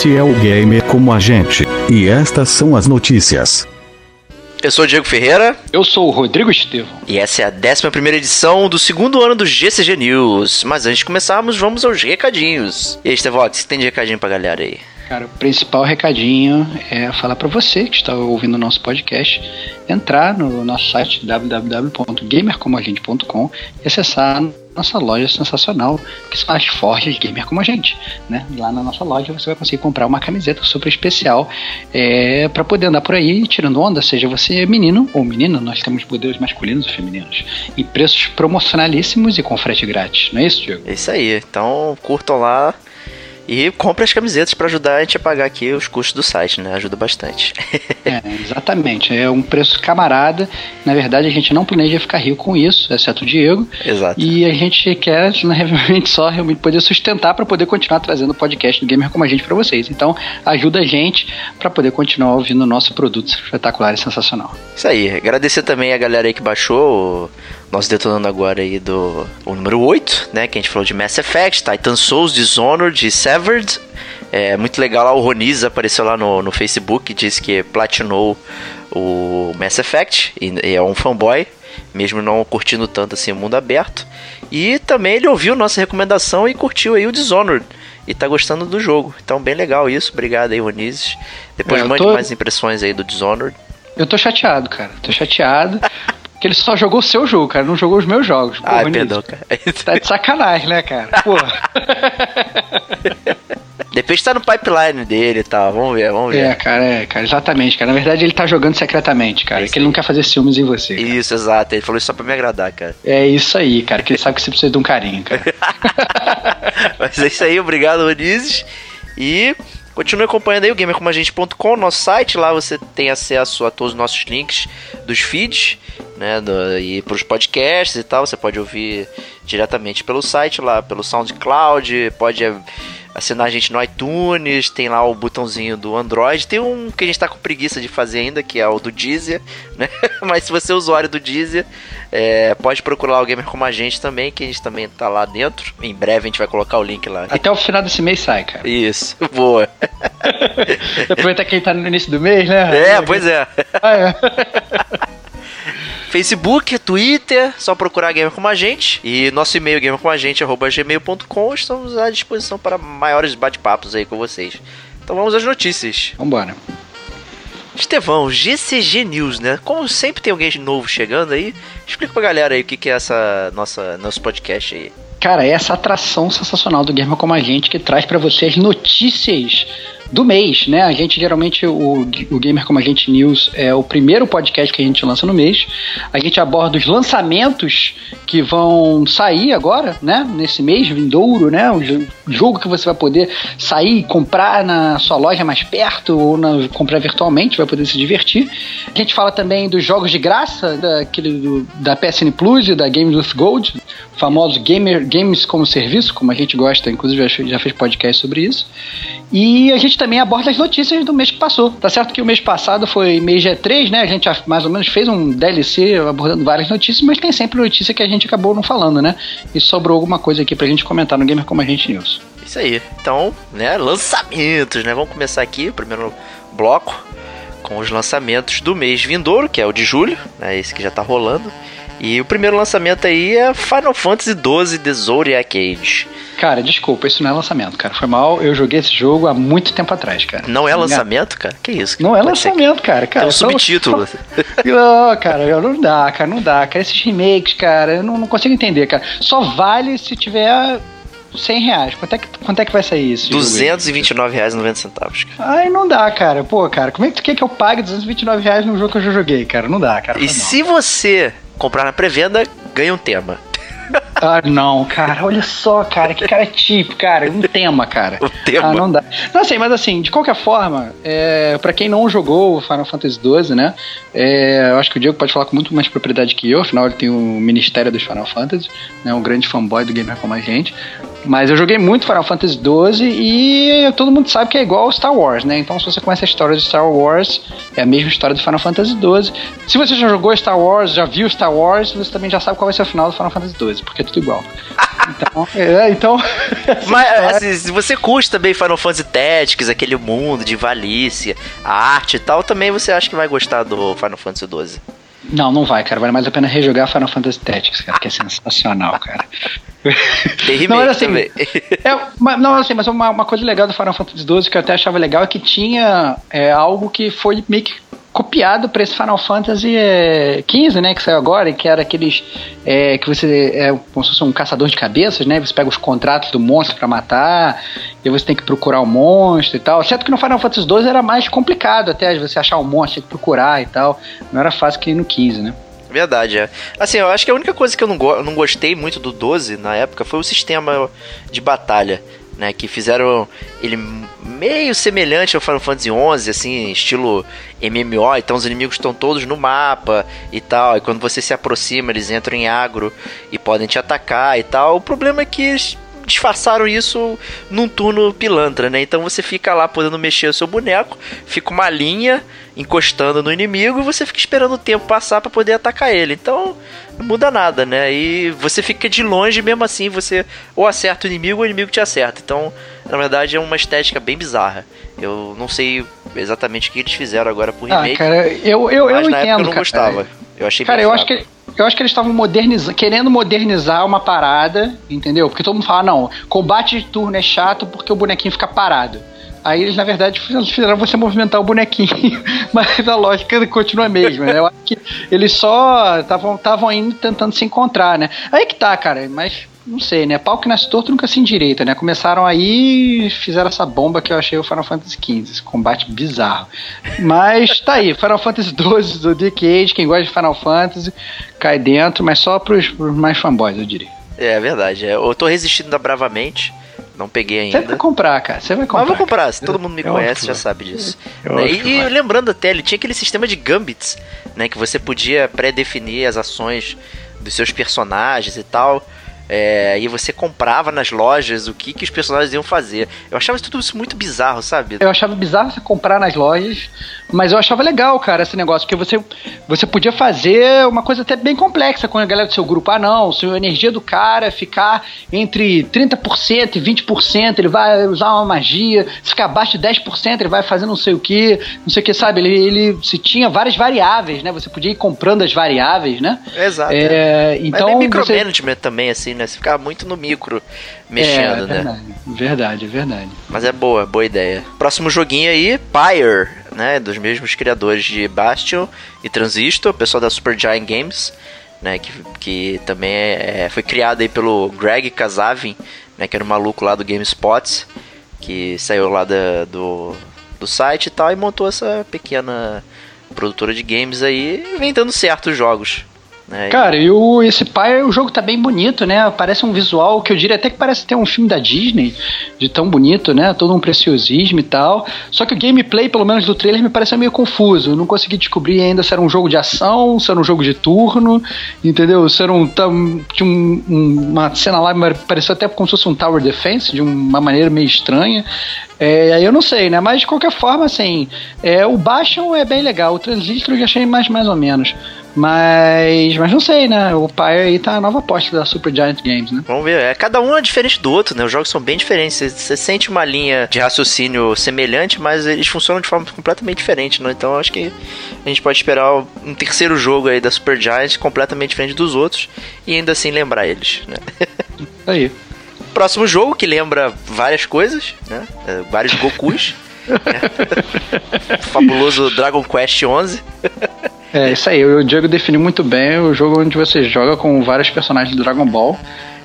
Este é o Gamer como a gente. E estas são as notícias. Eu sou o Diego Ferreira. Eu sou o Rodrigo Estevam. E essa é a 11 edição do segundo ano do GCG News. Mas antes de começarmos, vamos aos recadinhos. E aí, Estevão, o que você tem de recadinho pra galera aí? Cara, o principal recadinho é falar para você que está ouvindo o nosso podcast, entrar no nosso site www.gamercomagente.com e acessar nossa loja sensacional, que são as forjas gamer como a gente, né? Lá na nossa loja você vai conseguir comprar uma camiseta super especial é, para poder andar por aí tirando onda, seja você menino ou menina, nós temos modelos masculinos e femininos, e preços promocionalíssimos e com frete grátis, não é isso, Diego? É isso aí, então curtam lá e compre as camisetas para ajudar a gente a pagar aqui os custos do site, né? Ajuda bastante. é, exatamente. É um preço camarada. Na verdade, a gente não planeja ficar rico com isso, exceto o Diego. Exato. E a gente quer, né, realmente, só realmente poder sustentar para poder continuar trazendo o podcast do Gamer como a gente para vocês. Então, ajuda a gente para poder continuar ouvindo o nosso produto espetacular e sensacional. Isso aí. Agradecer também a galera aí que baixou nós detonando agora aí do o número 8, né? Que a gente falou de Mass Effect, Titan Souls, Dishonored e Severed. É muito legal lá, o Roniz apareceu lá no, no Facebook, disse que platinou o Mass Effect e, e é um fanboy, mesmo não curtindo tanto assim o mundo aberto. E também ele ouviu nossa recomendação e curtiu aí o Dishonored e tá gostando do jogo. Então, bem legal isso. Obrigado aí, Ronizes. Depois é, mande tô... mais impressões aí do Dishonored. Eu tô chateado, cara. Tô chateado. Que ele só jogou o seu jogo, cara, não jogou os meus jogos. Ah, perdão, cara. Tá de sacanagem, né, cara? Porra. Depois tá no pipeline dele e tá? tal. Vamos ver, vamos ver. É, cara, é, cara, exatamente, cara. Na verdade, ele tá jogando secretamente, cara. É que ele não quer fazer ciúmes em você. Cara. Isso, exato. Ele falou isso só pra me agradar, cara. É isso aí, cara. Que ele sabe que você precisa de um carinho, cara. Mas é isso aí, obrigado, Onizes. E Continue acompanhando aí o gamercomagente.com, nosso site. Lá você tem acesso a todos os nossos links dos feeds, né? Do, e para os podcasts e tal. Você pode ouvir diretamente pelo site lá, pelo SoundCloud. Pode assinar a gente no iTunes, tem lá o botãozinho do Android. Tem um que a gente tá com preguiça de fazer ainda, que é o do Deezer, né? Mas se você é usuário do Deezer, é, pode procurar o Gamer como a gente também, que a gente também tá lá dentro. Em breve a gente vai colocar o link lá. Até o final desse mês sai, cara. Isso, boa. Aproveitar que ele tá no início do mês, né? É, pois é. Ah, é. Facebook, Twitter, só procurar Gamer Como a Gente. E nosso e-mail gamercomagente.gmail.com estamos à disposição para maiores bate-papos aí com vocês. Então vamos às notícias. Vambora. Estevão, GCG News, né? Como sempre tem alguém novo chegando aí, explica pra galera aí o que, que é essa nossa nosso podcast aí. Cara, é essa atração sensacional do Gamer Como a Gente que traz para vocês notícias do mês, né? A gente geralmente, o, o Gamer Como a Gente News é o primeiro podcast que a gente lança no mês. A gente aborda os lançamentos que vão sair agora, né? Nesse mês vindouro, né? O jogo que você vai poder sair e comprar na sua loja mais perto ou na, comprar virtualmente, vai poder se divertir. A gente fala também dos jogos de graça, daquele do, da PSN Plus e da Games with Gold, famosos gamer, games como serviço, como a gente gosta, inclusive já, já fez podcast sobre isso. E a gente também aborda as notícias do mês que passou. Tá certo que o mês passado foi mês G3, né? A gente mais ou menos fez um DLC abordando várias notícias, mas tem sempre notícia que a gente acabou não falando, né? E sobrou alguma coisa aqui pra gente comentar no Gamer Como a Gente News. Isso aí. Então, né, lançamentos, né? Vamos começar aqui, o primeiro bloco, com os lançamentos do mês vindouro, que é o de julho, né? Esse que já tá rolando. E o primeiro lançamento aí é Final Fantasy XII The Zodiac Age. Cara, desculpa, isso não é lançamento, cara. Foi mal, eu joguei esse jogo há muito tempo atrás, cara. Não é lançamento, cara? Que isso? Não é lançamento, cara. cara. Tem um subtítulo. Não, cara, não dá, cara, não dá. Cara, esses remakes, cara, eu não, não consigo entender, cara. Só vale se tiver 100 reais. Quanto é que, quanto é que vai sair isso? 229 reais 90 centavos. Ai, não dá, cara. Pô, cara, como é que tu quer que eu pague 229 reais num jogo que eu já joguei, cara? Não dá, cara. E se você comprar na pré-venda, ganha um tema. Ah, não, cara, olha só, cara, que cara tipo, cara, um tema, cara. O tema? Ah, não dá. Não, assim, mas assim, de qualquer forma, é, para quem não jogou o Final Fantasy XII, né, é, eu acho que o Diego pode falar com muito mais propriedade que eu, afinal ele tem o Ministério dos Final Fantasy, né, um grande fanboy do gamer como a gente. Mas eu joguei muito Final Fantasy XII e todo mundo sabe que é igual ao Star Wars, né? Então, se você conhece a história de Star Wars, é a mesma história do Final Fantasy XII. Se você já jogou Star Wars, já viu Star Wars, você também já sabe qual vai ser o final do Final Fantasy XII, porque é tudo igual. Então, é, então. Mas, assim, se você curte também Final Fantasy Tactics, aquele mundo de Valícia, a arte e tal, também você acha que vai gostar do Final Fantasy XII. Não, não vai, cara. Vale mais a pena rejogar Final Fantasy Tactics, cara, que é sensacional, cara. Tem não, assim, também. É, mas, não, assim, mas uma, uma coisa legal do Final Fantasy XII que eu até achava legal é que tinha é, algo que foi meio que copiado para esse Final Fantasy XV, é, né, que saiu agora, que era aqueles é, que você é como se fosse um caçador de cabeças, né, você pega os contratos do monstro para matar, e você tem que procurar o monstro e tal. Certo que no Final Fantasy XII era mais complicado até você achar o um monstro, tinha que procurar e tal. Não era fácil que no 15, né? Verdade, é. Assim, eu acho que a única coisa que eu não, go não gostei muito do 12 na época foi o sistema de batalha né? Que fizeram ele meio semelhante ao Final Fantasy XI, assim, estilo MMO. Então os inimigos estão todos no mapa e tal. E quando você se aproxima, eles entram em agro e podem te atacar e tal. O problema é que disfarçaram isso num turno pilantra, né? Então você fica lá podendo mexer o seu boneco, fica uma linha encostando no inimigo e você fica esperando o tempo passar para poder atacar ele. Então muda nada, né? E você fica de longe mesmo assim, você ou acerta o inimigo ou o inimigo te acerta. Então, na verdade, é uma estética bem bizarra. Eu não sei exatamente o que eles fizeram agora pro ah, remake. Ah, cara, eu, eu, mas eu na entendo, época eu não cara. gostava. Eu achei Cara, eu acho que eu acho que eles estavam modernizando, querendo modernizar uma parada, entendeu? Porque todo mundo fala, não, combate de turno é chato porque o bonequinho fica parado. Aí eles, na verdade, fizeram você movimentar o bonequinho, mas a lógica continua a mesma. Né? Eu acho que eles só estavam indo tentando se encontrar, né? Aí que tá, cara, mas não sei, né? Pau que nasce torto nunca se endireita, né? Começaram aí e fizeram essa bomba que eu achei o Final Fantasy XV, esse combate bizarro. Mas tá aí, Final Fantasy XII do Decade, quem gosta de Final Fantasy, cai dentro, mas só pros, pros mais fanboys, eu diria. É, é verdade, é. eu tô resistindo bravamente. Não peguei ainda. Você vai comprar, cara. Você vai comprar. Mas vou comprar, se todo mundo me conhece já sabe disso. Né? E, e lembrando até, ele tinha aquele sistema de gambits, né? Que você podia pré-definir as ações dos seus personagens e tal. É, e você comprava nas lojas o que, que os personagens iam fazer. Eu achava tudo isso muito bizarro, sabe? Eu achava bizarro você comprar nas lojas, mas eu achava legal, cara, esse negócio, porque você, você podia fazer uma coisa até bem complexa com a galera do seu grupo. Ah, não, se a energia do cara ficar entre 30% e 20%, ele vai usar uma magia, se ficar abaixo de 10%, ele vai fazer não sei o que, não sei o que, sabe? Ele, ele se tinha várias variáveis, né? Você podia ir comprando as variáveis, né? Exato. É, então, Mas micromanagement você... também, assim, né? Você ficava muito no micro mexendo, é, né? Verdade, verdade, verdade. Mas é boa, boa ideia. Próximo joguinho aí, Pyre, né? Dos mesmos criadores de Bastion e Transistor, pessoal da Supergiant Games, né? Que, que também é, foi criado aí pelo Greg Casavin, né? Que era um maluco lá do GameSpot, que saiu lá da, do, do site e tal e montou essa pequena produtora de games aí, vem dando certo os jogos. Né? Cara, e o, esse pai, o jogo tá bem bonito, né? Parece um visual que eu diria até que parece ter um filme da Disney, de tão bonito, né? Todo um preciosismo e tal. Só que o gameplay, pelo menos do trailer, me pareceu meio confuso. Eu não consegui descobrir ainda se era um jogo de ação, se era um jogo de turno, entendeu? Se era um. Tinha um, uma cena lá pareceu até como se fosse um Tower Defense, de uma maneira meio estranha. É, aí eu não sei, né? Mas de qualquer forma, assim, é, o Bastion é bem legal, o Transistor eu já achei mais, mais ou menos. Mas, mas não sei, né? O Pyre aí tá a nova aposta da Super Giant Games, né? Vamos ver. É, cada um é diferente do outro, né? Os jogos são bem diferentes. Você, você sente uma linha de raciocínio semelhante, mas eles funcionam de forma completamente diferente, né? Então acho que a gente pode esperar um terceiro jogo aí da Super Giant completamente diferente dos outros e ainda assim lembrar eles, né? Aí. Próximo jogo que lembra várias coisas, né? É, vários Gokus. né? Fabuloso Dragon Quest 11. É, isso aí. O Diego definiu muito bem o jogo onde você joga com vários personagens do Dragon Ball,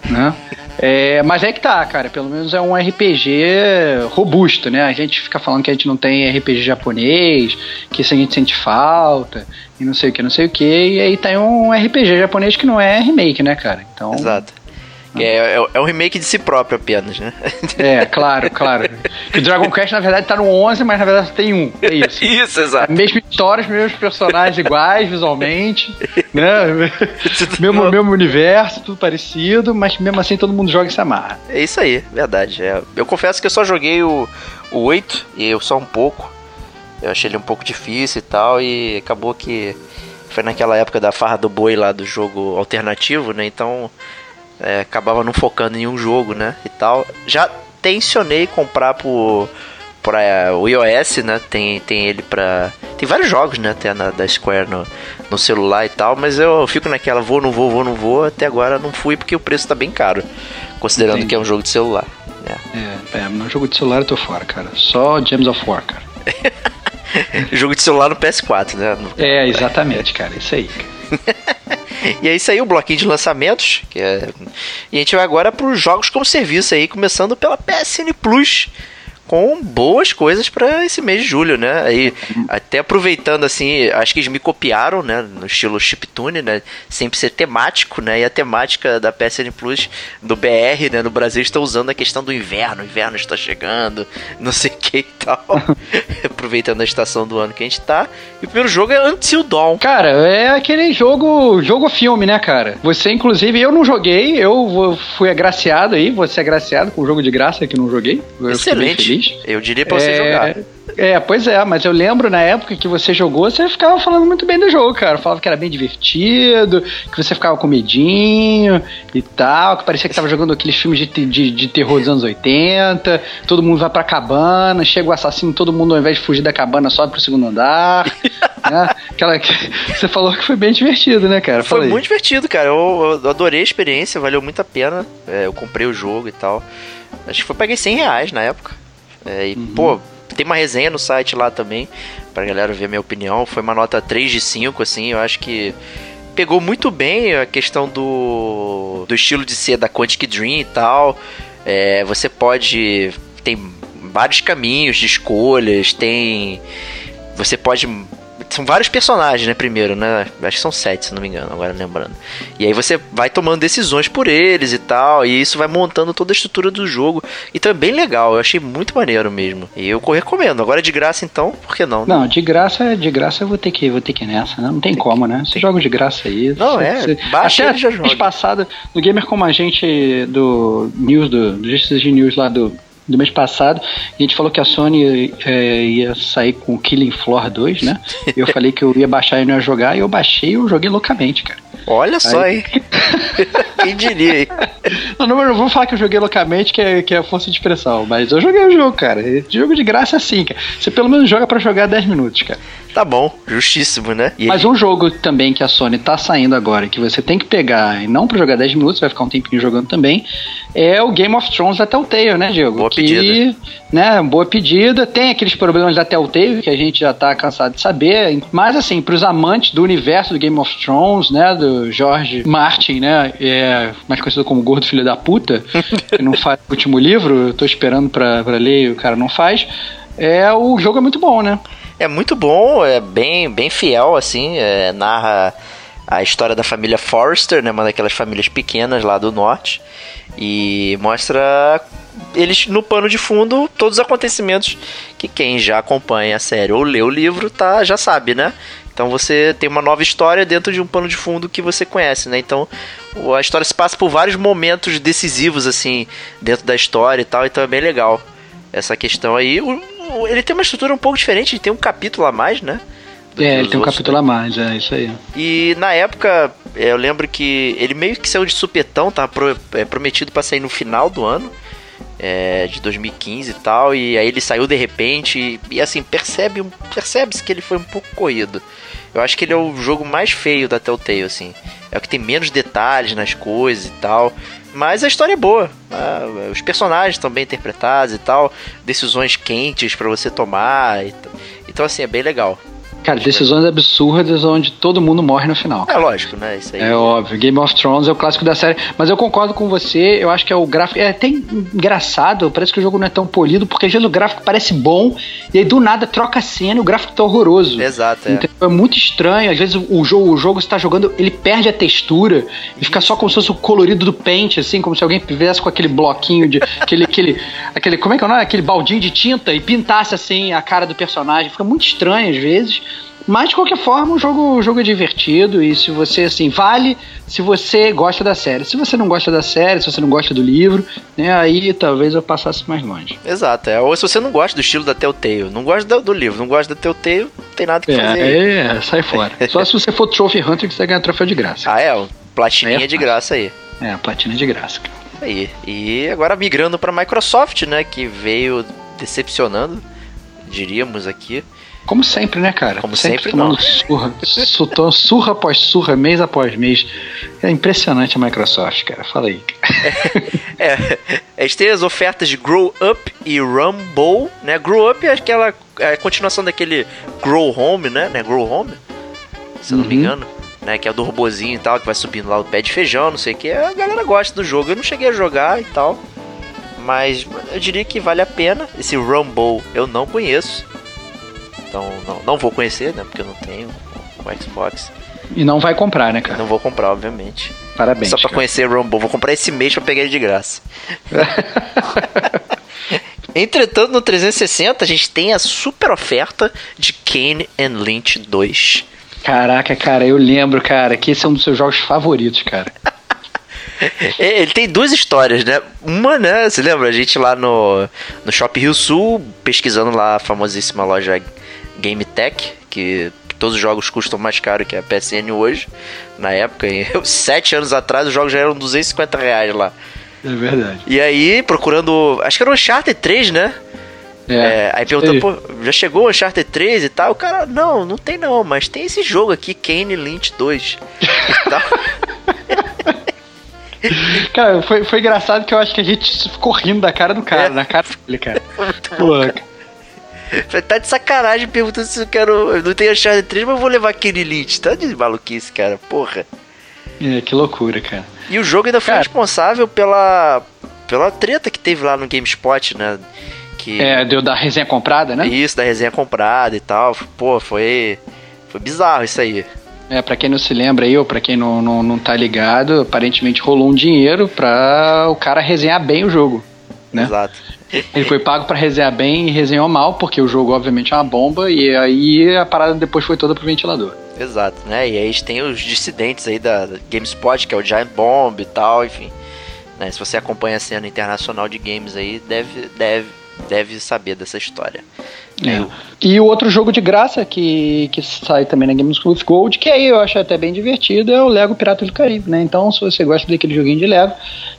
né? É, mas é que tá, cara. Pelo menos é um RPG robusto, né? A gente fica falando que a gente não tem RPG japonês, que isso a gente sente falta, e não sei o que, não sei o que. E aí tem um RPG japonês que não é remake, né, cara? Então. Exato. É, é, é, um remake de si próprio apenas, né? É, claro, claro. o Dragon Quest, na verdade, tá no 11, mas na verdade tem um. É isso. isso, exato. A mesma história, os mesmos personagens iguais visualmente, né? mesmo, mesmo universo, tudo parecido, mas mesmo assim todo mundo joga e se amarra. É isso aí, verdade. É, eu confesso que eu só joguei o, o 8 e eu só um pouco. Eu achei ele um pouco difícil e tal, e acabou que foi naquela época da farra do boi lá do jogo alternativo, né? Então é, acabava não focando em um jogo, né? E tal. Já tensionei comprar pro para o iOS, né? Tem, tem ele pra. Tem vários jogos, né? Até na, da Square no, no celular e tal, mas eu fico naquela vou, não vou, vou, não vou. Até agora não fui porque o preço tá bem caro, considerando Entendi. que é um jogo de celular. É. é, é, no jogo de celular eu tô fora, cara. Só Gems of War, cara. jogo de celular no PS4, né? É, exatamente, cara. Isso aí. e é isso aí, o bloquinho de lançamentos. É... E a gente vai agora para os jogos como serviço aí, começando pela PSN Plus com boas coisas para esse mês de julho, né? Aí, até aproveitando assim, acho que eles me copiaram, né? No estilo chiptune, né? Sempre ser temático, né? E a temática da PSN Plus do BR, né? No Brasil está usando a questão do inverno, o inverno está chegando, não sei o que e tal. aproveitando a estação do ano que a gente tá. E o primeiro jogo é Until Dawn. Cara, é aquele jogo, jogo filme, né, cara? Você, inclusive, eu não joguei, eu fui agraciado aí, você é agraciado com o jogo de graça que não joguei. Eu Excelente. Eu diria pra você é... jogar. É, pois é, mas eu lembro na época que você jogou, você ficava falando muito bem do jogo, cara. Falava que era bem divertido, que você ficava com medinho e tal, que parecia que tava jogando aqueles filmes de, de, de terror dos anos 80, todo mundo vai pra cabana, chega o assassino, todo mundo ao invés de fugir da cabana sobe pro segundo andar. né? Aquela que você falou que foi bem divertido, né, cara? Fala foi aí. muito divertido, cara. Eu, eu, adorei a experiência, valeu muito a pena. É, eu comprei o jogo e tal. Acho que foi paguei 100 reais na época. É, e, uhum. pô, tem uma resenha no site lá também, pra galera ver minha opinião. Foi uma nota 3 de 5, assim, eu acho que pegou muito bem a questão do, do estilo de ser da Quantic Dream e tal. É, você pode. Tem vários caminhos de escolhas, tem. Você pode são vários personagens, né? Primeiro, né? Acho que são sete, se não me engano, agora lembrando. E aí você vai tomando decisões por eles e tal. E isso vai montando toda a estrutura do jogo. Então é bem legal, eu achei muito maneiro mesmo. E eu recomendo. Agora de graça, então, por que não? Não, de graça, de graça eu vou ter que, vou ter que ir nessa, né? Não tem, tem como, né? Você joga de graça aí. Não, é. Você... Baixa Até já joga. passada, no Gamer Como a gente do News, do, do News lá do do mês passado, a gente falou que a Sony é, ia sair com Killing Floor 2, né? Eu falei que eu ia baixar e não ia jogar, e eu baixei e eu joguei loucamente, cara. Olha só, aí... hein? Quem diria, hein? Não, não, não vou falar que eu joguei loucamente, que é, que é força de expressão, mas eu joguei o jogo, cara. Jogo de graça assim, cara. Você pelo menos joga para jogar 10 minutos, cara. Tá bom, justíssimo, né? E Mas ele... um jogo também que a Sony tá saindo agora, que você tem que pegar, e não pra jogar 10 minutos, vai ficar um tempinho jogando também, é o Game of Thrones da Telltale, né, Diego? Boa que, pedida. Né, boa pedida. Tem aqueles problemas da Telltale que a gente já tá cansado de saber, mas assim, pros amantes do universo do Game of Thrones, né, do George Martin, né, é mais conhecido como Gordo Filho da Puta, que não faz o último livro, eu tô esperando pra, pra ler e o cara não faz. É, o jogo é muito bom, né? É muito bom, é bem, bem fiel, assim, é, narra a história da família Forrester, né, uma daquelas famílias pequenas lá do norte, e mostra eles no pano de fundo todos os acontecimentos que quem já acompanha a série ou lê o livro tá já sabe, né? Então você tem uma nova história dentro de um pano de fundo que você conhece, né? Então a história se passa por vários momentos decisivos assim dentro da história e tal, então é bem legal essa questão aí. O, ele tem uma estrutura um pouco diferente, ele tem um capítulo a mais, né? É, ele tem um capítulo a mais, é isso aí. E na época, é, eu lembro que ele meio que saiu de supetão, tava pro, é, prometido para sair no final do ano. É, de 2015 e tal, e aí ele saiu de repente e, e assim, percebe percebe-se que ele foi um pouco corrido. Eu acho que ele é o jogo mais feio da Telltale, assim. É o que tem menos detalhes nas coisas e tal. Mas a história é boa. Né? Os personagens estão bem interpretados e tal. Decisões quentes para você tomar. Então, assim, é bem legal. Cara, decisões absurdas onde todo mundo morre no final. É lógico, né? Isso aí. É óbvio. Game of Thrones é o clássico da série. Mas eu concordo com você, eu acho que é o gráfico. É até engraçado, parece que o jogo não é tão polido, porque às vezes o gráfico parece bom, e aí do nada troca a cena e o gráfico tá horroroso. Exato, é. Então, é muito estranho. Às vezes o jogo, o jogo está jogando, ele perde a textura e fica só como se fosse o colorido do pente, assim, como se alguém viesse com aquele bloquinho de. aquele, aquele, aquele. Como é que é o nome? Aquele baldinho de tinta e pintasse assim a cara do personagem. Fica muito estranho às vezes. Mas de qualquer forma, o jogo, o jogo é divertido e se você assim, vale se você gosta da série. Se você não gosta da série, se você não gosta do livro, né, aí talvez eu passasse mais longe. Exato, é. Ou se você não gosta do estilo da Telltale, não gosta do, do livro, não gosta da Telltale, não tem nada que é, fazer. É, sai fora. Só se você for Trophy Hunter que você ganha troféu de graça. Ah, é, platininha É de graça aí. É, platina de graça. Aí. E agora migrando para Microsoft, né, que veio decepcionando, diríamos aqui. Como sempre, né, cara? Como sempre, tomando não. surra. Su- surra após surra, mês após mês. É impressionante a Microsoft, cara. Fala aí. É, a gente tem as ofertas de Grow Up e Rumble, né? Grow Up é aquela é a continuação daquele Grow Home, né? né? Grow Home, se eu não me Uhum. engano. Né, que é o do robozinho e tal, que vai subindo lá o pé de feijão, não sei o que. A galera gosta do jogo. Eu não cheguei a jogar e tal. Mas eu diria que vale a pena. Esse Rumble eu não conheço. Então não, não vou conhecer, né? Porque eu não tenho o Xbox. E não vai comprar, né, cara? Não vou comprar, obviamente. Parabéns. Só pra cara. conhecer Rumble. Vou comprar esse mês pra pegar ele de graça. Entretanto, no 360 a gente tem a super oferta de Kane and Lynch 2. Caraca, cara, eu lembro, cara, que esse é um dos seus jogos favoritos, cara. Ele tem duas histórias, né? Uma, né? Você lembra? A gente lá no, no Shopping Rio Sul, pesquisando lá a famosíssima loja Game Tech, que todos os jogos custam mais caro que a PSN hoje. Na época, e sete anos atrás, os jogos já eram 250 reais lá. É verdade. E aí, procurando. Acho que era o Uncharted 3, né? É, aí perguntou, pô, já chegou o Uncharted 3 e tal? O cara, não, não tem não, mas tem esse jogo aqui, Kane Lynch 2. e tal. Cara, foi, foi engraçado que eu acho que a gente ficou rindo da cara do cara, É. na cara dele, cara. Pô, Tá de sacanagem perguntando se eu quero. Eu não tenho Uncharted 3, mas eu vou levar Kane Lynch. Tá de maluquice, cara, porra. É, que loucura, cara. E o jogo ainda foi Cara. responsável pela. pela treta que teve lá no GameSpot, né? Que. É, deu da resenha comprada, né? Isso, da resenha comprada e tal. Pô, foi. Foi bizarro isso aí. É, pra quem não se lembra aí, ou pra quem não, não, não tá ligado, aparentemente rolou um dinheiro pra o cara resenhar bem o jogo. Né? Exato. Ele foi pago pra resenhar bem e resenhou mal, porque o jogo obviamente é uma bomba, e aí a parada depois foi toda pro ventilador. Exato, né? E aí a gente tem os dissidentes aí da GameSpot, que é o Giant Bomb e tal, enfim. Né? Se você acompanha a cena internacional de games aí, deve, deve, deve saber dessa história. É. E o outro jogo de graça que, que sai também na Games with Gold, que aí eu acho até bem divertido, é o Lego Piratas do Caribe, né? Então, se você gosta daquele joguinho de Lego,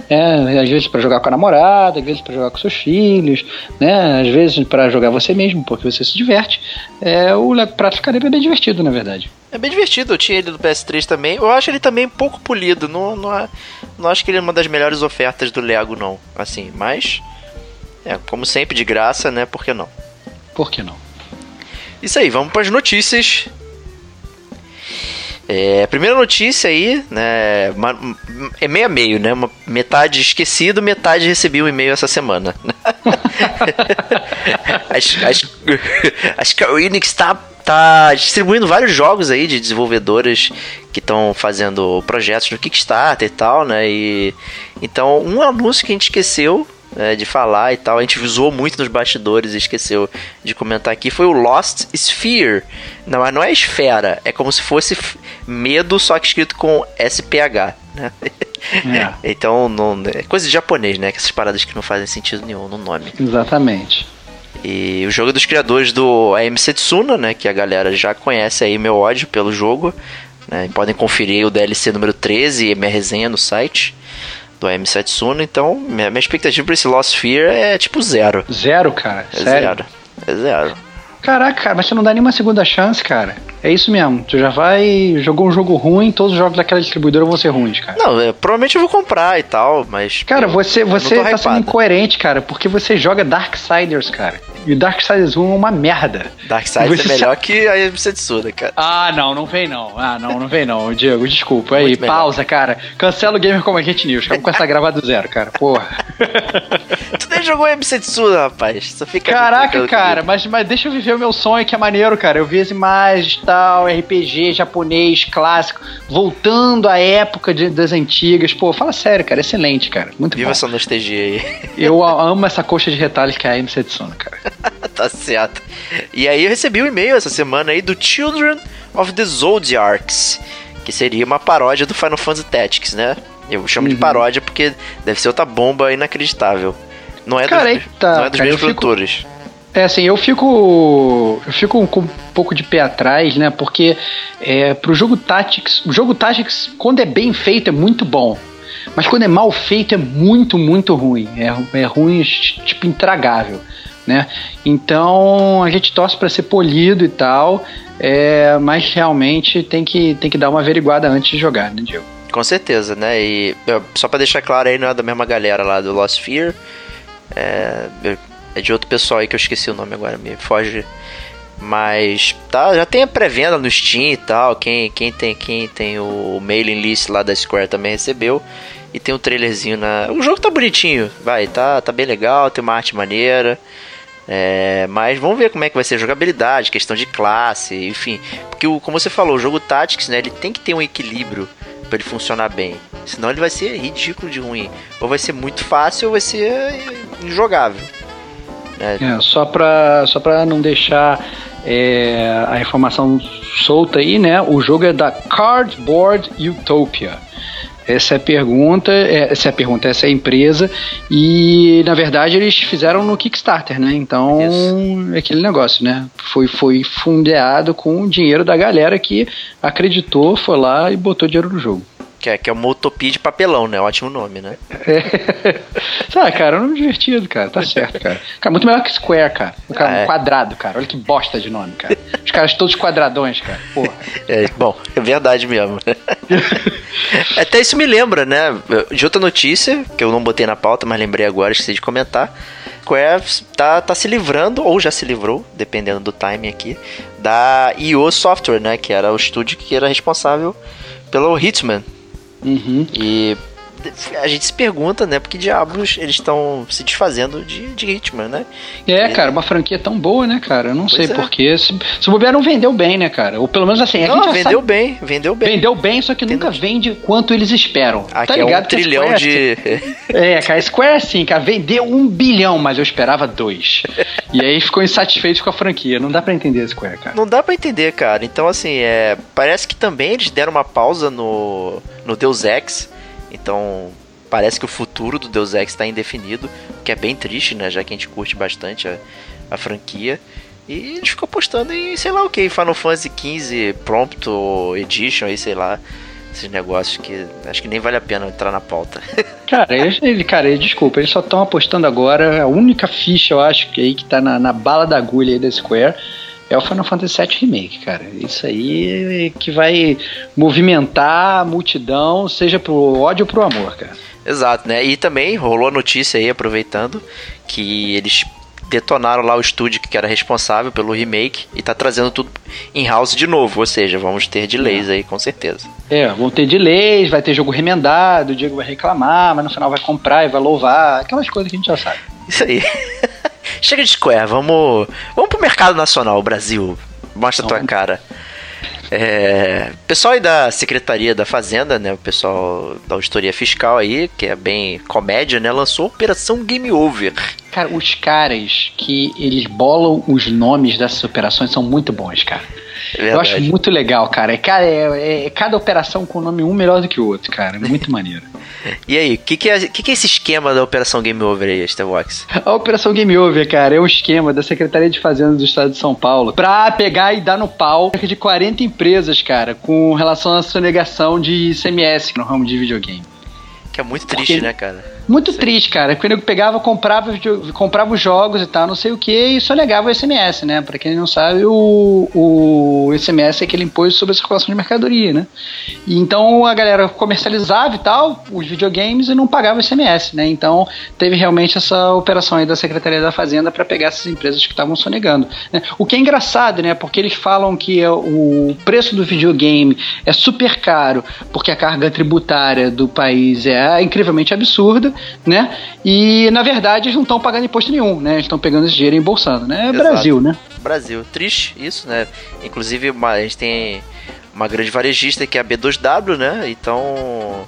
é, às vezes pra jogar com a namorada, às vezes pra jogar com seus filhos, né? Às vezes pra jogar você mesmo, porque você se diverte, é, o do Caribe é bem divertido, na verdade. É bem divertido, eu tinha ele do PS3 também. Eu acho ele também pouco polido. Não, não, é- não acho que ele é uma das melhores ofertas do Lego, não. Assim, mas. É, como sempre, de graça, né? Por que não? Por que não? Isso aí, vamos para as notícias. É, primeira notícia aí, né? uma- é meio a meio, né? Uma, metade esquecido, metade recebi um e-mail essa semana. as, as, a Enix tá, tá distribuindo vários jogos aí de desenvolvedoras que estão fazendo projetos no Kickstarter e tal, né? E, então, um anúncio que a gente esqueceu né, de falar e tal, a gente zoou muito nos bastidores e esqueceu de comentar aqui, foi o Lost Sphere. Não, mas não é esfera, é como se fosse medo, só que escrito com SPH, né? É. então, não, é coisa de japonês, né? Que essas paradas que não fazem sentido nenhum no nome. Exatamente. E o jogo é dos criadores do AM Setsuna, né? Que a galera já conhece aí meu ódio pelo jogo. Né, podem conferir o DLC número 13 e minha resenha no site do AM Setsuna. Então, minha, minha expectativa pra esse Lost Sphere é tipo zero. Zero, cara. É Sério. zero. É zero. Caraca, cara, mas você não dá nenhuma segunda chance, cara. É isso mesmo. Tu já vai. Jogou um jogo ruim, todos os jogos daquela distribuidora vão ser ruins, cara. Não, é, provavelmente eu vou comprar e tal, mas. Cara, você, eu você tô tá sendo incoerente, cara, porque você joga Darksiders, cara. E o Darksiders 1 é uma merda. Darksiders Você é melhor que a MC Tsuda, cara. Ah, não, não vem não. Ah, não, não vem não. Diego, desculpa. Aí, Muito melhor. pausa, cara. Cancela o Gamer como a gente news. Vamos começar a gravar do zero, cara. Porra. Tu nem jogou MC Tsuda, rapaz. Só fica Caraca, cara, mas, mas deixa eu viver o meu sonho que é maneiro, cara. Eu vi as imagens tal, RPG japonês, clássico, voltando à época de- das antigas. Pô, fala sério, cara. Excelente, cara. Muito Viva bom. essa nostalgia aí. Eu amo essa coxa de retalhos que é a MC Tsuna, cara. tá certo. E aí eu recebi um e-mail essa semana aí do Children of the Zodiacs, que seria uma paródia do Final Fantasy Tactics, né? Eu chamo de Uhum. paródia porque deve ser outra bomba inacreditável. Não é, Cara, dos, eita, não é dos cara, mesmos eu fico- produtores. É assim, eu fico. Eu fico com um pouco de pé atrás, né? Porque é, pro jogo Tactics. O jogo Tactics, quando é bem feito, é muito bom. Mas quando é mal feito, é muito, muito ruim. É, é ruim, tipo, intragável. Né? Então a gente torce para ser polido e tal. é, mas realmente tem que, tem que dar uma averiguada antes de jogar, né, Diego? Com certeza, né? E eu- só pra deixar claro aí, não é da mesma galera lá do Lost Fear. É, é de outro pessoal aí que eu esqueci o nome agora, me foge. Mas tá, já tem a pré-venda no Steam e tal. Quem, quem, tem, quem tem o mailing list lá da Square também recebeu. E tem um trailerzinho na. O jogo tá bonitinho, vai, tá, tá bem legal, tem uma arte maneira. É, mas vamos ver como é que vai ser a jogabilidade, questão de classe, enfim. Porque, o- como você falou, o jogo Tactics, né, ele tem que ter um equilíbrio para ele funcionar bem. Senão ele vai ser ridículo de ruim. Ou vai ser muito fácil ou vai ser injogável. Né? É, só pra, só pra não deixar é, a informação solta aí, né? O jogo é da Cardboard Utopia. Essa é a pergunta, é, essa é a pergunta, essa é a empresa. E na verdade eles fizeram no Kickstarter, né? Então é aquele negócio, né? Foi, foi fundeado com o dinheiro da galera que acreditou, foi lá e botou dinheiro no jogo. Que, é, que é uma utopia de papelão, né? Ótimo nome, né? Ah, cara, é um nome divertido, cara. Tá certo, cara. Cara, muito melhor que Square, cara. Cara, Ah, é. um quadrado, cara. Olha que bosta de nome, cara. Os caras todos quadradões, cara. Porra. É, bom, é verdade mesmo. Até isso me lembra, né? De outra notícia, que eu não botei na pauta, mas lembrei agora, esqueci de comentar. Square tá, tá se livrando, ou já se livrou, dependendo do timing aqui, da IO Software, né? Que era o estúdio que era responsável pelo Hitman. Uhum. E a gente se pergunta, né? Por que diabos eles estão se desfazendo de, de Hitman, né? É, cara, uma franquia tão boa, né, cara? Eu não sei é. porquê. Se, se o bobear não vendeu bem, né, cara? Ou pelo menos assim, a não, gente vendeu sabe- bem, vendeu bem. Vendeu bem, só que nunca vende quanto eles esperam. Aqui tá é um ligado? que a trilhão Square, de. É, cara, a Square é assim, cara, vendeu um bilhão, mas eu esperava dois. e aí ficou insatisfeito com a franquia. Não dá pra entender a Square, cara. Não dá pra entender, cara. Então, assim, é. Parece que também eles deram uma pausa no, no Deus Ex. Então, parece que o futuro do Deus Ex tá indefinido. O que é bem triste, né? Já que a gente curte bastante a, a franquia. E eles ficam apostando em, sei lá o que, Final Fantasy XV Prompto Edition aí, sei lá. Esses negócios que acho que nem vale a pena entrar na pauta. Cara, ele- cara, ele- desculpa, eles só estão apostando agora. A única ficha, eu acho, que aí que tá na, na bala da agulha aí da Square é o Final Fantasy VII Remake, cara. Isso aí é que vai movimentar a multidão, seja pro ódio ou pro amor, cara. Exato, né? E também rolou a notícia aí, aproveitando, que eles detonaram lá o estúdio que era responsável pelo remake e tá trazendo tudo in-house de novo, ou seja, vamos ter delays aí com certeza. É, vão ter delays, vai ter jogo remendado, o Diego vai reclamar, mas no final vai comprar e vai louvar, aquelas coisas que a gente já sabe. Isso aí. Chega de Square, vamos, vamos pro mercado nacional, Brasil. Mostra a tua cara. É, pessoal aí da Secretaria da Fazenda, né, o pessoal da auditoria fiscal aí, que é bem comédia, né, lançou Operação Game Over. Cara, os caras que eles bolam os nomes dessas operações são muito bons, cara. É Eu acho verdade. muito legal, cara. É, cara, é, é cada operação com o nome um melhor do que o outro, cara. É muito maneiro. E aí, o que, que, é, que, que é esse esquema da Operação Game Over aí, Starbox? A Operação Game Over, cara, é um esquema da Secretaria de Fazenda do Estado de São Paulo pra pegar e dar no pau cerca de 40 empresas, cara, com relação à sonegação de ICMS no ramo de videogame. Que é muito triste, quê? né, cara? Muito Sim. triste, cara. Quando eu pegava, comprava, comprava os jogos e tal, não sei o que, e só negava o SMS, né? Pra quem não sabe, o, o SMS é aquele imposto sobre a circulação de mercadoria, né? E então a galera comercializava e tal, os videogames, e não pagava o SMS, né? Então teve realmente essa operação aí da Secretaria da Fazenda para pegar essas empresas que estavam sonegando. Né? O que é engraçado, né? Porque eles falam que é o preço do videogame é super caro, porque a carga tributária do país é incrivelmente absurda, né? E na verdade eles não estão pagando imposto nenhum, né? Eles estão pegando esse dinheiro e embolsando, né? É Brasil, né? Brasil. Triste isso, né? Inclusive a gente tem uma grande varejista que é a B2W, né? Então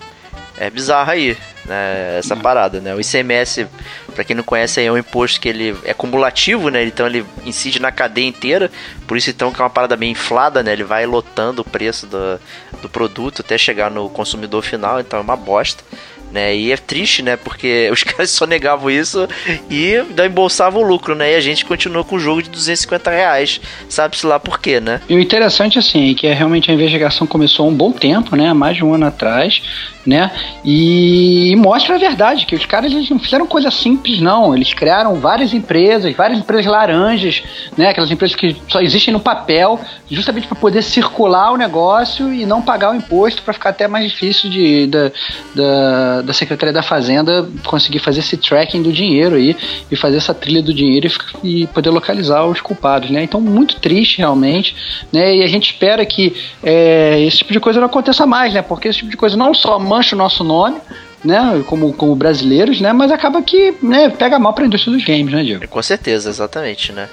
é bizarro aí, né? Essa uhum. parada, né? O ICMS, para quem não conhece, é um imposto que ele é cumulativo, né? Então ele incide na cadeia inteira, por isso então que é uma parada bem inflada, né? Ele vai lotando o preço do, do produto até chegar no consumidor final, então é uma bosta né? E é triste, né? Porque os caras só negavam isso e embolsavam o lucro, né? E a gente continua com o jogo de 250 reais, sabe-se lá por quê, né? E o interessante, assim, é que é realmente a investigação começou há um bom tempo, né? Há mais de um ano atrás, né? E, mostra a verdade, que os caras eles não fizeram coisa simples, não. Eles criaram várias empresas, várias empresas laranjas, né? Aquelas empresas que só existem no papel, justamente para poder circular o negócio e não pagar o imposto, para ficar até mais difícil de, da, da, da, Secretaria da Fazenda conseguir fazer esse tracking do dinheiro aí e fazer essa trilha do dinheiro e, e poder localizar os culpados, né? Então, muito triste realmente, né? E a gente espera que é, esse tipo de coisa não aconteça mais, né? Porque esse tipo de coisa não só mancha o nosso nome, né, como, como brasileiros, né, mas acaba que né, pega mal para a indústria dos games, né, Diego? Com certeza, exatamente, né.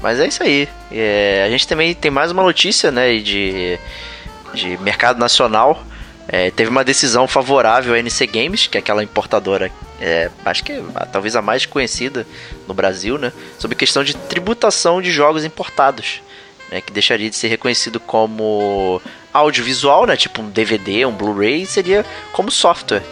Mas é isso aí. É, a gente também tem mais uma notícia, né, de, de mercado nacional. É, teve uma decisão favorável à NC Games, que é aquela importadora, é, acho que é, talvez a mais conhecida no Brasil, né, sobre questão de tributação de jogos importados né, que deixaria de ser reconhecido como audiovisual, né, tipo um DVD, um Blu-ray, seria como software.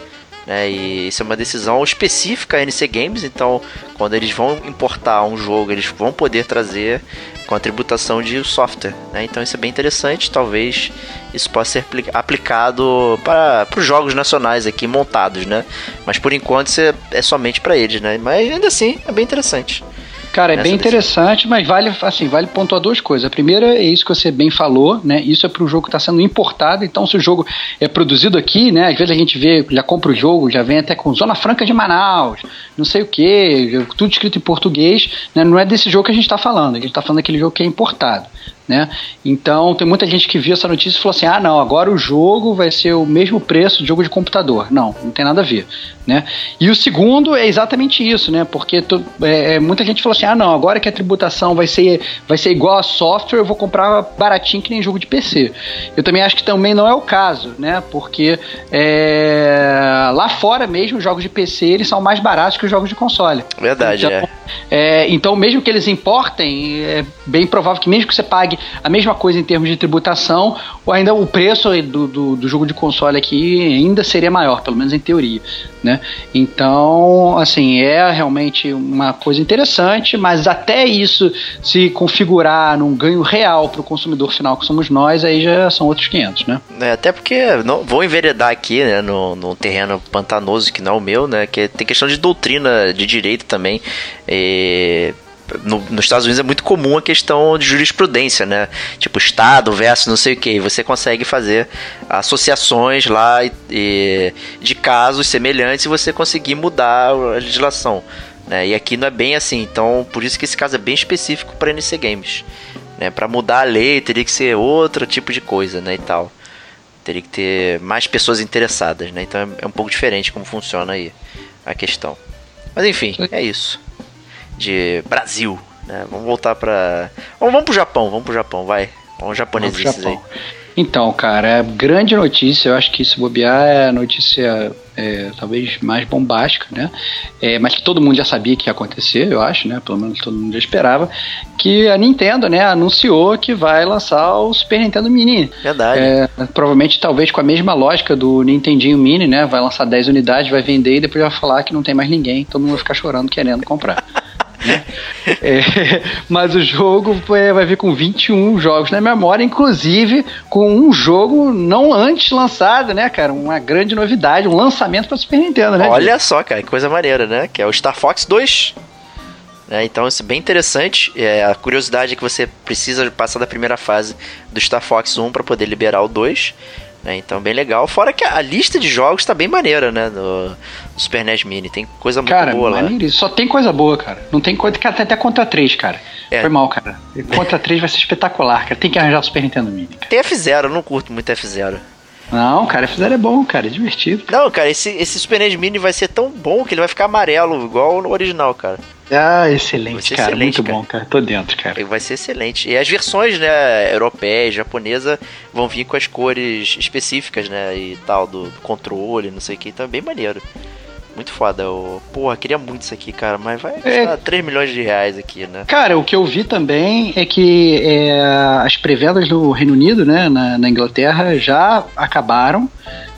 Né, e isso é uma decisão específica a NC Games, então quando eles vão importar um jogo, eles vão poder trazer com a tributação de software. Né, então isso é bem interessante, talvez isso possa ser aplicado para, para os jogos nacionais aqui montados, né? Mas por enquanto isso é, é somente para eles, né? Mas ainda assim é bem interessante. Cara, é bem interessante, mas vale assim, vale pontuar duas coisas. A primeira é isso que você bem falou, né? Isso é para o jogo que está sendo importado. Então, se o jogo é produzido aqui, né? Às vezes a gente vê, já compra o jogo, já vem até com Zona Franca de Manaus, não sei o que, tudo escrito em português. Né? Não é desse jogo que a gente está falando. A gente está falando daquele jogo que é importado. Né? Então tem muita gente que viu essa notícia e falou assim: ah, não, agora o jogo vai ser o mesmo preço de jogo de computador. Não, não tem nada a ver. Né? E o segundo é exatamente isso, né? Porque tu, é, é, muita gente falou assim: ah, não, agora que a tributação vai ser, vai ser igual a software, eu vou comprar baratinho que nem jogo de PC. Eu também acho que também não é o caso, né? Porque é, lá fora mesmo, os jogos de PC eles são mais baratos que os jogos de console. Verdade, então, é. é. Então, mesmo que eles importem, é bem provável que mesmo que você pague a mesma coisa em termos de tributação, ou ainda o preço do, do, do jogo de console aqui ainda seria maior, pelo menos em teoria, né? Então, assim, é realmente uma coisa interessante, mas até isso se configurar num ganho real para o consumidor final que somos nós, aí já são outros 500, né? É, até porque não, vou enveredar aqui, né, no, no terreno pantanoso que não é o meu, né, que tem questão de doutrina de direito também. E no, nos Estados Unidos é muito comum a questão de jurisprudência, né? Tipo, Estado versus não sei o que. Você consegue fazer associações lá e, e, de casos semelhantes e você conseguir mudar a legislação. Né? E aqui não é bem assim. Então, por isso que esse caso é bem específico para NC Games. Né? Para mudar a lei, teria que ser outro tipo de coisa, né? E tal. Teria que ter mais pessoas interessadas, né? Então é, é um pouco diferente como funciona aí a questão. Mas enfim, é isso de Brasil. Né? Vamos voltar para. Vamos, vamos pro Japão, vamos pro Japão, vai. Vamos japoneses aí. Então, cara, é grande notícia. Eu acho que se bobear é a notícia é, talvez mais bombástica, né? É, mas que todo mundo já sabia que ia acontecer, eu acho, né? Pelo menos todo mundo já esperava. Que a Nintendo, né, anunciou que vai lançar o Super Nintendo Mini. Verdade. É, provavelmente, talvez com a mesma lógica do Nintendinho Mini, né? Vai lançar 10 unidades, vai vender e depois vai falar que não tem mais ninguém. Todo mundo vai ficar chorando querendo comprar. Né? é, mas o jogo vai vir com 21 jogos na memória, inclusive com um jogo não antes lançado, né, cara? Uma grande novidade, um lançamento para Super Nintendo, né? Olha só, cara, que coisa maneira, né? Que é o Star Fox 2. É, então isso é bem interessante. É, a curiosidade é que você precisa passar da primeira fase do Star Fox 1 para poder liberar o 2. Né? Então, bem legal. Fora que a lista de jogos tá bem maneira, né? No, no Super NES Mini. Tem coisa muito cara, boa maneiro. lá. Só tem coisa boa, cara. Não tem coisa. Cara, tem até contra 3, cara. É. Foi mal, cara. Contra 3 vai ser espetacular, cara. Tem que arranjar o Super Nintendo Mini. Cara. Tem F0, eu não curto muito F0. Não, cara, F0 é bom, cara, é divertido. Não, cara, esse, esse Super NES Mini vai ser tão bom que ele vai ficar amarelo, igual no original, cara. Ah, excelente, cara. Excelente, muito cara. bom, cara. Tô dentro, cara. Vai ser excelente. E as versões, né, europeia, japonesa, vão vir com as cores específicas, né, e tal, do controle, não sei o que. Então é bem maneiro. Muito foda. Eu, porra, queria muito isso aqui, cara, mas vai custar é... 3 milhões de reais aqui, né? Cara, o que eu vi também é que é, as pré-vendas no Reino Unido, né, na, na Inglaterra, já acabaram.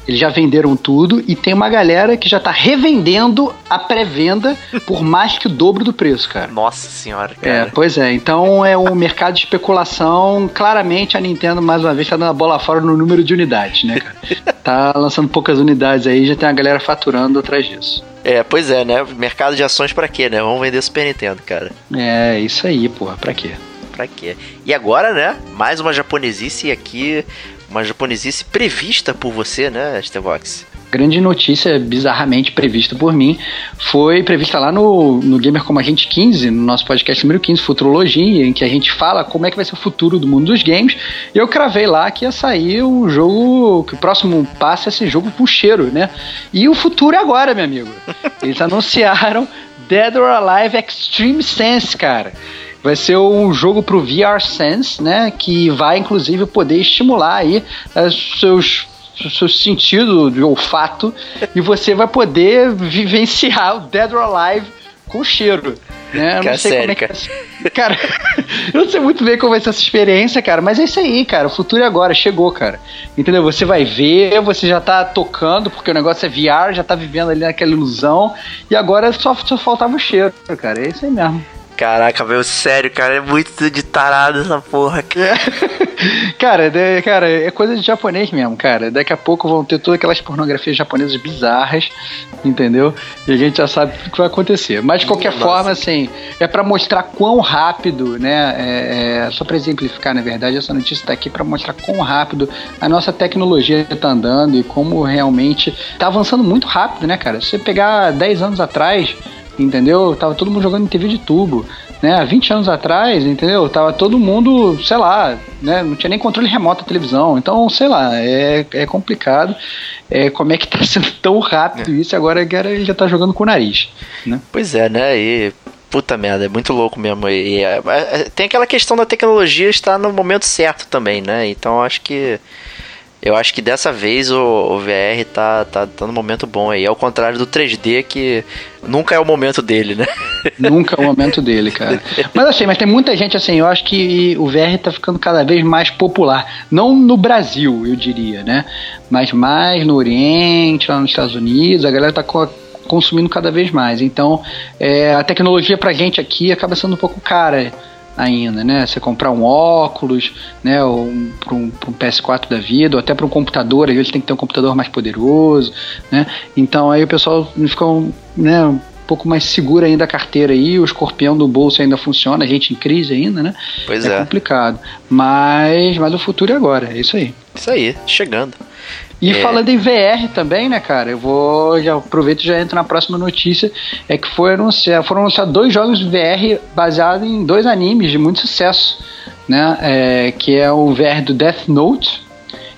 Eles já venderam tudo e tem uma galera que já tá revendendo a pré-venda por mais que o dobro do preço, cara. Nossa senhora, cara. É, pois é. Então é um mercado de especulação. Claramente a Nintendo, mais uma vez, tá dando a bola fora no número de unidades, né, cara? tá lançando poucas unidades aí, já tem a galera faturando atrás disso. É, pois é, né? Mercado de ações para quê, né? Vamos vender Super Nintendo, cara. É, isso aí, porra, pra quê? Pra quê? E agora, né? Mais uma japonesice aqui uma japonesice prevista por você, né, Stevox? grande notícia bizarramente prevista por mim foi prevista lá no, no Gamer Como a Gente 15, no nosso podcast número 15, Futurologia, em que a gente fala como é que vai ser o futuro do mundo dos games. E eu cravei lá que ia sair o jogo, que o próximo passo é esse jogo cheiro, né? E o futuro é agora, meu amigo. Eles anunciaram Dead or Alive Extreme Sense, cara. Vai ser um jogo pro VR Sense, né? Que vai inclusive poder estimular aí os seus seu sentido de olfato e você vai poder vivenciar o Dead or Alive com cheiro. Né? Eu não sei sério, como é que... Cara, eu não sei muito bem como vai ser essa experiência, cara, mas é isso aí, cara. O futuro é agora, chegou, cara. Entendeu? Você vai ver, você já tá tocando, porque o negócio é VR, já tá vivendo ali naquela ilusão, e agora só, só faltava o cheiro, cara. É isso aí mesmo. Caraca, meu, sério, cara, é muito de tarado essa porra. cara, de, cara, é coisa de japonês mesmo, cara. Daqui a pouco vão ter todas aquelas pornografias japonesas bizarras, entendeu? E a gente já sabe o que vai acontecer. Mas de qualquer Nossa. forma, assim, é para mostrar quão rápido, né? É, é, só para exemplificar, na verdade, essa notícia tá aqui para mostrar quão rápido a nossa tecnologia tá andando e como realmente tá avançando muito rápido, né, cara? Se você pegar 10 anos atrás entendeu? Tava todo mundo jogando em TV de tubo, né? Há 20 anos atrás, entendeu? Tava todo mundo, sei lá, né? Não tinha nem controle remoto da televisão. Então, sei lá, é, é complicado. É, como é que tá sendo tão rápido é. isso agora que ele já tá jogando com o nariz, né? Pois é, né? E Puta merda, é muito louco mesmo. E, é, é, tem aquela questão da tecnologia estar no momento certo também, né? Então acho que eu acho que dessa vez o, o VR tá, tá, tá no momento bom aí. Ao contrário do 3D, que nunca é o momento dele, né? Nunca é o momento dele, cara. Mas assim, mas tem muita gente assim, eu acho que o VR tá ficando cada vez mais popular. Não no Brasil, eu diria, né? Mas mais no Oriente, lá nos Estados Unidos, a galera tá consumindo cada vez mais. Então, é, a tecnologia pra gente aqui acaba sendo um pouco cara ainda, né? Você comprar um óculos, né? Ou um, para um, um, PS4 da vida, ou até para um computador, aí ele tem que ter um computador mais poderoso, né? Então aí o pessoal fica né, um pouco mais seguro ainda a carteira aí, o escorpião do bolso ainda funciona, a gente em crise ainda, né? Pois é. É complicado. Mas, mas o futuro é agora, é isso aí. Isso aí, chegando. E é. falando em VR também, né, cara? Eu vou. Já aproveito e já entro na próxima notícia. É que foi anunciar, foram anunciados dois jogos de VR baseados em dois animes de muito sucesso. Né? É, que é o VR do Death Note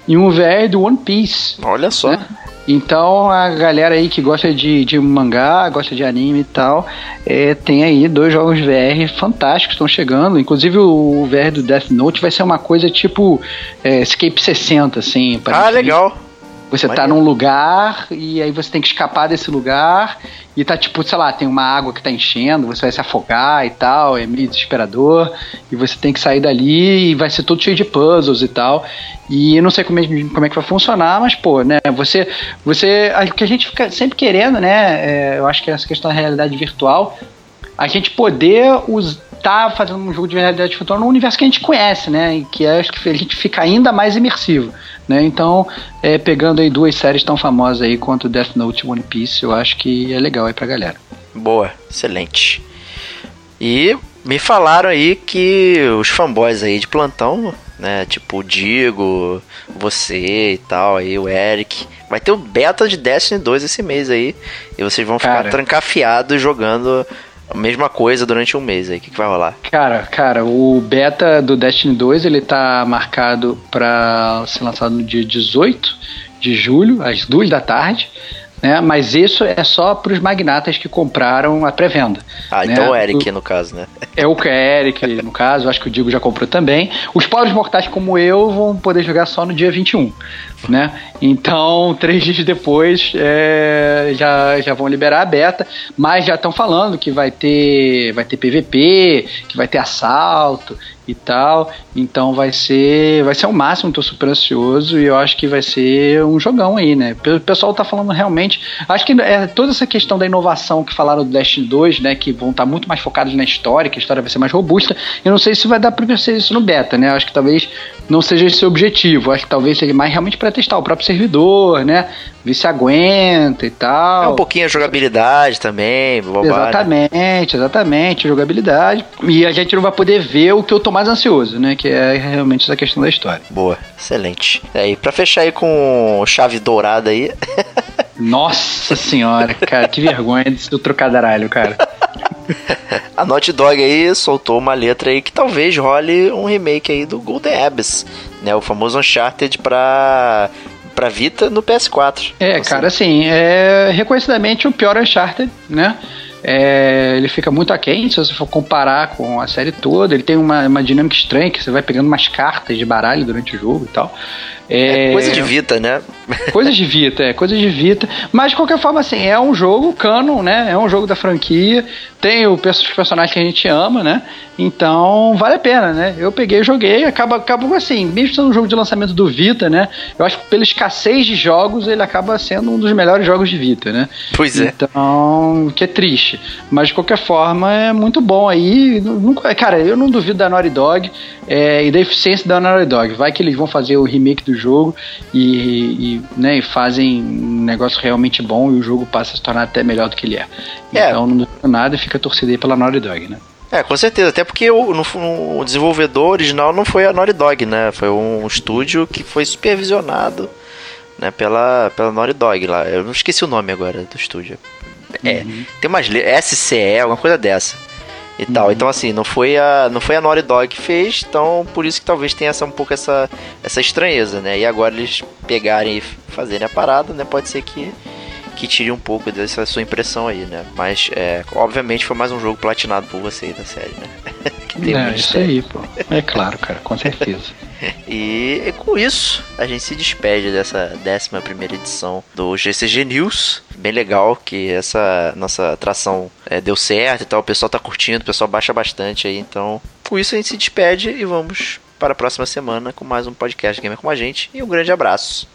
e um VR do One Piece. Olha só. Né? Então a galera aí que gosta de, de mangá, gosta de anime e tal, é, tem aí dois jogos VR fantásticos estão chegando. Inclusive o VR do Death Note vai ser uma coisa tipo é, Escape 60, assim. Ah, legal. Você tá num lugar e aí você tem que escapar desse lugar e tá tipo, sei lá, tem uma água que tá enchendo, você vai se afogar e tal, é meio desesperador, e você tem que sair dali e vai ser todo cheio de puzzles e tal. E eu não sei como é, como é que vai funcionar, mas pô, né, você, você, o que a gente fica sempre querendo, né, é, eu acho que essa questão da realidade virtual, a gente poder estar tá fazendo um jogo de realidade virtual no universo que a gente conhece, né? E que acho que a gente fica ainda mais imersivo. Né? Então, é, pegando aí duas séries tão famosas aí quanto Death Note e One Piece, eu acho que é legal aí pra galera. Boa, excelente. E me falaram aí que os fanboys aí de plantão, né, tipo o Digo, você e tal, aí o Eric, vai ter o beta de Destiny 2 esse mês aí, e vocês vão ficar Cara. trancafiados jogando a mesma coisa durante um mês aí. O que, que, vai rolar? Cara, cara, o beta do Destiny 2 ele tá marcado para ser lançado no dia 18 de julho, às 2 da tarde. Né? Mas isso é só para os magnatas que compraram a pré-venda. Ah, né? então o Eric, no caso, né? É o Eric, no caso, acho que o Digo já comprou também. Os pobres mortais como eu vão poder jogar só no dia 21 né? Então, três dias depois é, já, já vão liberar a beta, mas já estão falando que vai ter vai ter PVP, que vai ter assalto e tal. Então vai ser vai ser o máximo, tô super ansioso e eu acho que vai ser um jogão aí, né? O pessoal tá falando realmente, acho que é toda essa questão da inovação que falaram do Destiny 2, né, que vão estar tá muito mais focados na história, que a história vai ser mais robusta. Eu não sei se vai dar para ser isso no beta, né? Acho que talvez não seja esse o objetivo. Acho que talvez seja mais realmente para testar o próprio servidor, né? Ver se aguenta e tal. É um pouquinho a jogabilidade também, bobagem. Exatamente, exatamente, jogabilidade. E a gente não vai poder ver o que eu tô mais ansioso, né? Que é realmente essa questão da história. Boa, excelente. É, e pra fechar aí com chave dourada aí. Nossa senhora, cara, que vergonha de ser trocadilho, cara. A Naughty Dog aí soltou uma letra aí que talvez role um remake aí do Golden Abyss, né? O famoso Uncharted pra pra Vita no PS4. É, assim. cara, assim, é reconhecidamente o pior Uncharted, né? É, ele fica muito aquém se você for comparar com a série toda. Ele tem uma, uma dinâmica estranha que você vai pegando umas cartas de baralho durante o jogo e tal. É, é coisa de Vita, né? Coisa de Vita, é coisa de Vita. Mas de qualquer forma, assim, é um jogo canon, né? É um jogo da franquia. Tem o, os personagens que a gente ama, né? Então vale a pena, né? Eu peguei, joguei, acaba, acaba assim, mesmo sendo um jogo de lançamento do Vita, né? Eu acho que pela escassez de jogos, ele acaba sendo um dos melhores jogos de Vita, né? Pois é. Então, que é triste. Mas de qualquer forma, é muito bom aí. Nunca, cara, eu não duvido da Naughty Dog é, e da eficiência da Naughty Dog. Vai que eles vão fazer o remake do jogo e, e, né, e fazem um negócio realmente bom e o jogo passa a se tornar até melhor do que ele é. é. Então não duvido nada e fica torcida aí pela Naughty Dog, né? É, com certeza. Até porque o, no, o desenvolvedor original não foi a Naughty Dog, né? Foi um estúdio que foi supervisionado né, pela, pela Naughty Dog lá. Eu não esqueci o nome agora do estúdio. É, uhum. tem umas SCE, alguma coisa dessa e tal. Uhum. Então assim, não foi a não foi a Naughty Dog que fez, então por isso que talvez tenha essa um pouco essa essa estranheza, né? E agora eles pegarem e fazerem a parada, né? Pode ser que que tire um pouco dessa sua impressão aí, né? Mas, é, obviamente, foi mais um jogo platinado por você aí da série, né? que tem é, isso aí, pô. É claro, cara, com certeza. e, e, com isso, a gente se despede dessa 11 primeira edição do GCG News. Bem legal que essa nossa atração é, deu certo e tal. O pessoal tá curtindo, o pessoal baixa bastante aí. Então, com isso, a gente se despede e vamos para a próxima semana com mais um podcast Gamer com a gente. E um grande abraço.